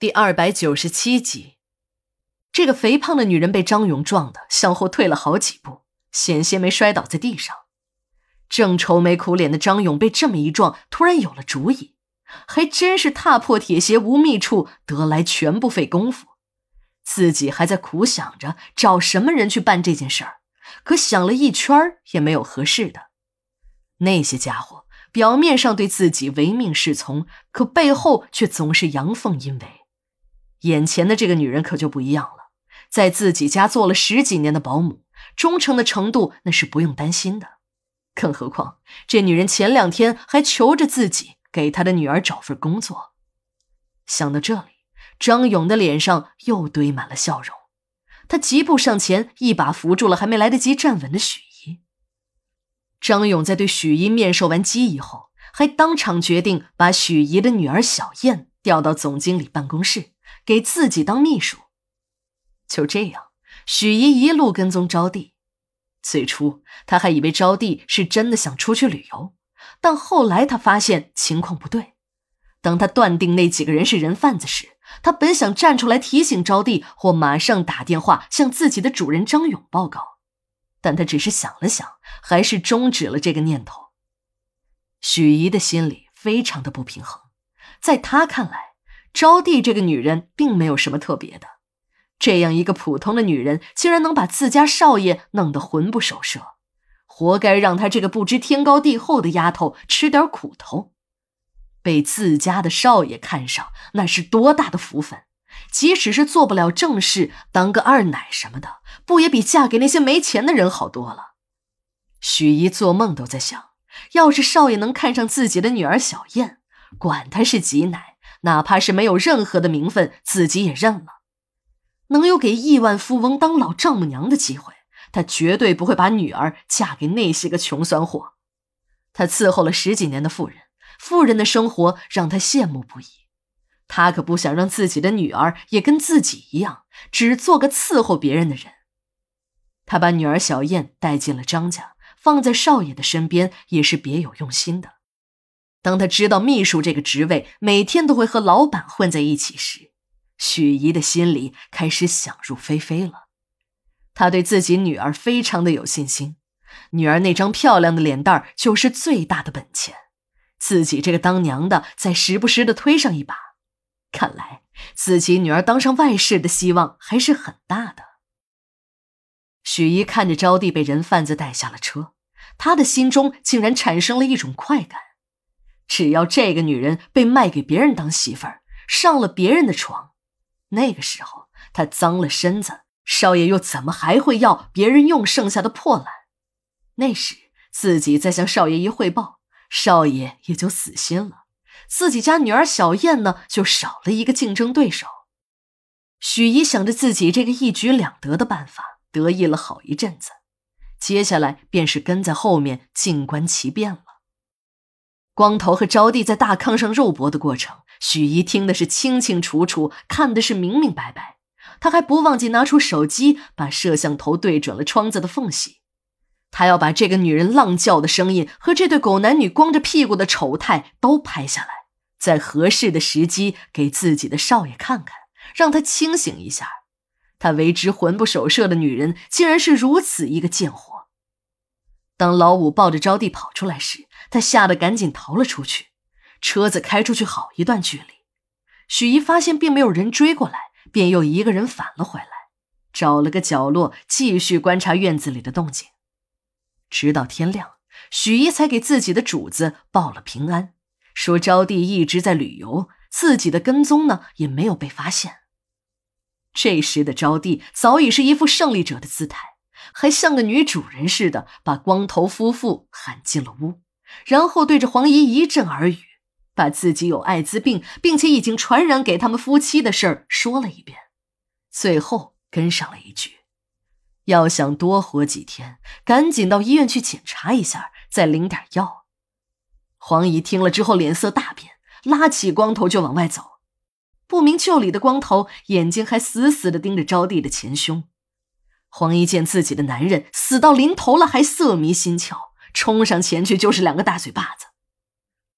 第二百九十七集，这个肥胖的女人被张勇撞的向后退了好几步，险些没摔倒在地上。正愁眉苦脸的张勇被这么一撞，突然有了主意，还真是踏破铁鞋无觅处，得来全不费工夫。自己还在苦想着找什么人去办这件事儿，可想了一圈也没有合适的。那些家伙表面上对自己唯命是从，可背后却总是阳奉阴违。眼前的这个女人可就不一样了，在自己家做了十几年的保姆，忠诚的程度那是不用担心的。更何况这女人前两天还求着自己给她的女儿找份工作。想到这里，张勇的脸上又堆满了笑容。他疾步上前，一把扶住了还没来得及站稳的许怡。张勇在对许怡面授完机以后，还当场决定把许怡的女儿小燕调到总经理办公室。给自己当秘书，就这样，许怡一路跟踪招娣。最初，他还以为招娣是真的想出去旅游，但后来他发现情况不对。当他断定那几个人是人贩子时，他本想站出来提醒招娣，或马上打电话向自己的主人张勇报告，但他只是想了想，还是终止了这个念头。许怡的心里非常的不平衡，在他看来。招娣这个女人并没有什么特别的，这样一个普通的女人，竟然能把自家少爷弄得魂不守舍，活该让她这个不知天高地厚的丫头吃点苦头。被自家的少爷看上，那是多大的福分！即使是做不了正事，当个二奶什么的，不也比嫁给那些没钱的人好多了？许姨做梦都在想，要是少爷能看上自己的女儿小燕，管她是挤奶。哪怕是没有任何的名分，自己也认了。能有给亿万富翁当老丈母娘的机会，他绝对不会把女儿嫁给那些个穷酸货。他伺候了十几年的富人，富人的生活让他羡慕不已。他可不想让自己的女儿也跟自己一样，只做个伺候别人的人。他把女儿小燕带进了张家，放在少爷的身边，也是别有用心的。当他知道秘书这个职位每天都会和老板混在一起时，许怡的心里开始想入非非了。他对自己女儿非常的有信心，女儿那张漂亮的脸蛋就是最大的本钱。自己这个当娘的再时不时的推上一把，看来自己女儿当上外室的希望还是很大的。许怡看着招娣被人贩子带下了车，她的心中竟然产生了一种快感。只要这个女人被卖给别人当媳妇儿，上了别人的床，那个时候她脏了身子，少爷又怎么还会要别人用剩下的破烂？那时自己再向少爷一汇报，少爷也就死心了，自己家女儿小燕呢，就少了一个竞争对手。许怡想着自己这个一举两得的办法，得意了好一阵子，接下来便是跟在后面静观其变了。光头和招娣在大炕上肉搏的过程，许怡听的是清清楚楚，看的是明明白白。他还不忘记拿出手机，把摄像头对准了窗子的缝隙。他要把这个女人浪叫的声音和这对狗男女光着屁股的丑态都拍下来，在合适的时机给自己的少爷看看，让他清醒一下。他为之魂不守舍的女人，竟然是如此一个贱货。当老五抱着招娣跑出来时，他吓得赶紧逃了出去，车子开出去好一段距离。许怡发现并没有人追过来，便又一个人返了回来，找了个角落继续观察院子里的动静。直到天亮，许怡才给自己的主子报了平安，说招娣一直在旅游，自己的跟踪呢也没有被发现。这时的招娣早已是一副胜利者的姿态，还像个女主人似的，把光头夫妇喊进了屋。然后对着黄姨一阵耳语，把自己有艾滋病，并且已经传染给他们夫妻的事儿说了一遍，最后跟上了一句：“要想多活几天，赶紧到医院去检查一下，再领点药。”黄姨听了之后脸色大变，拉起光头就往外走。不明就里的光头眼睛还死死地盯着招娣的前胸。黄衣见自己的男人死到临头了，还色迷心窍。冲上前去就是两个大嘴巴子，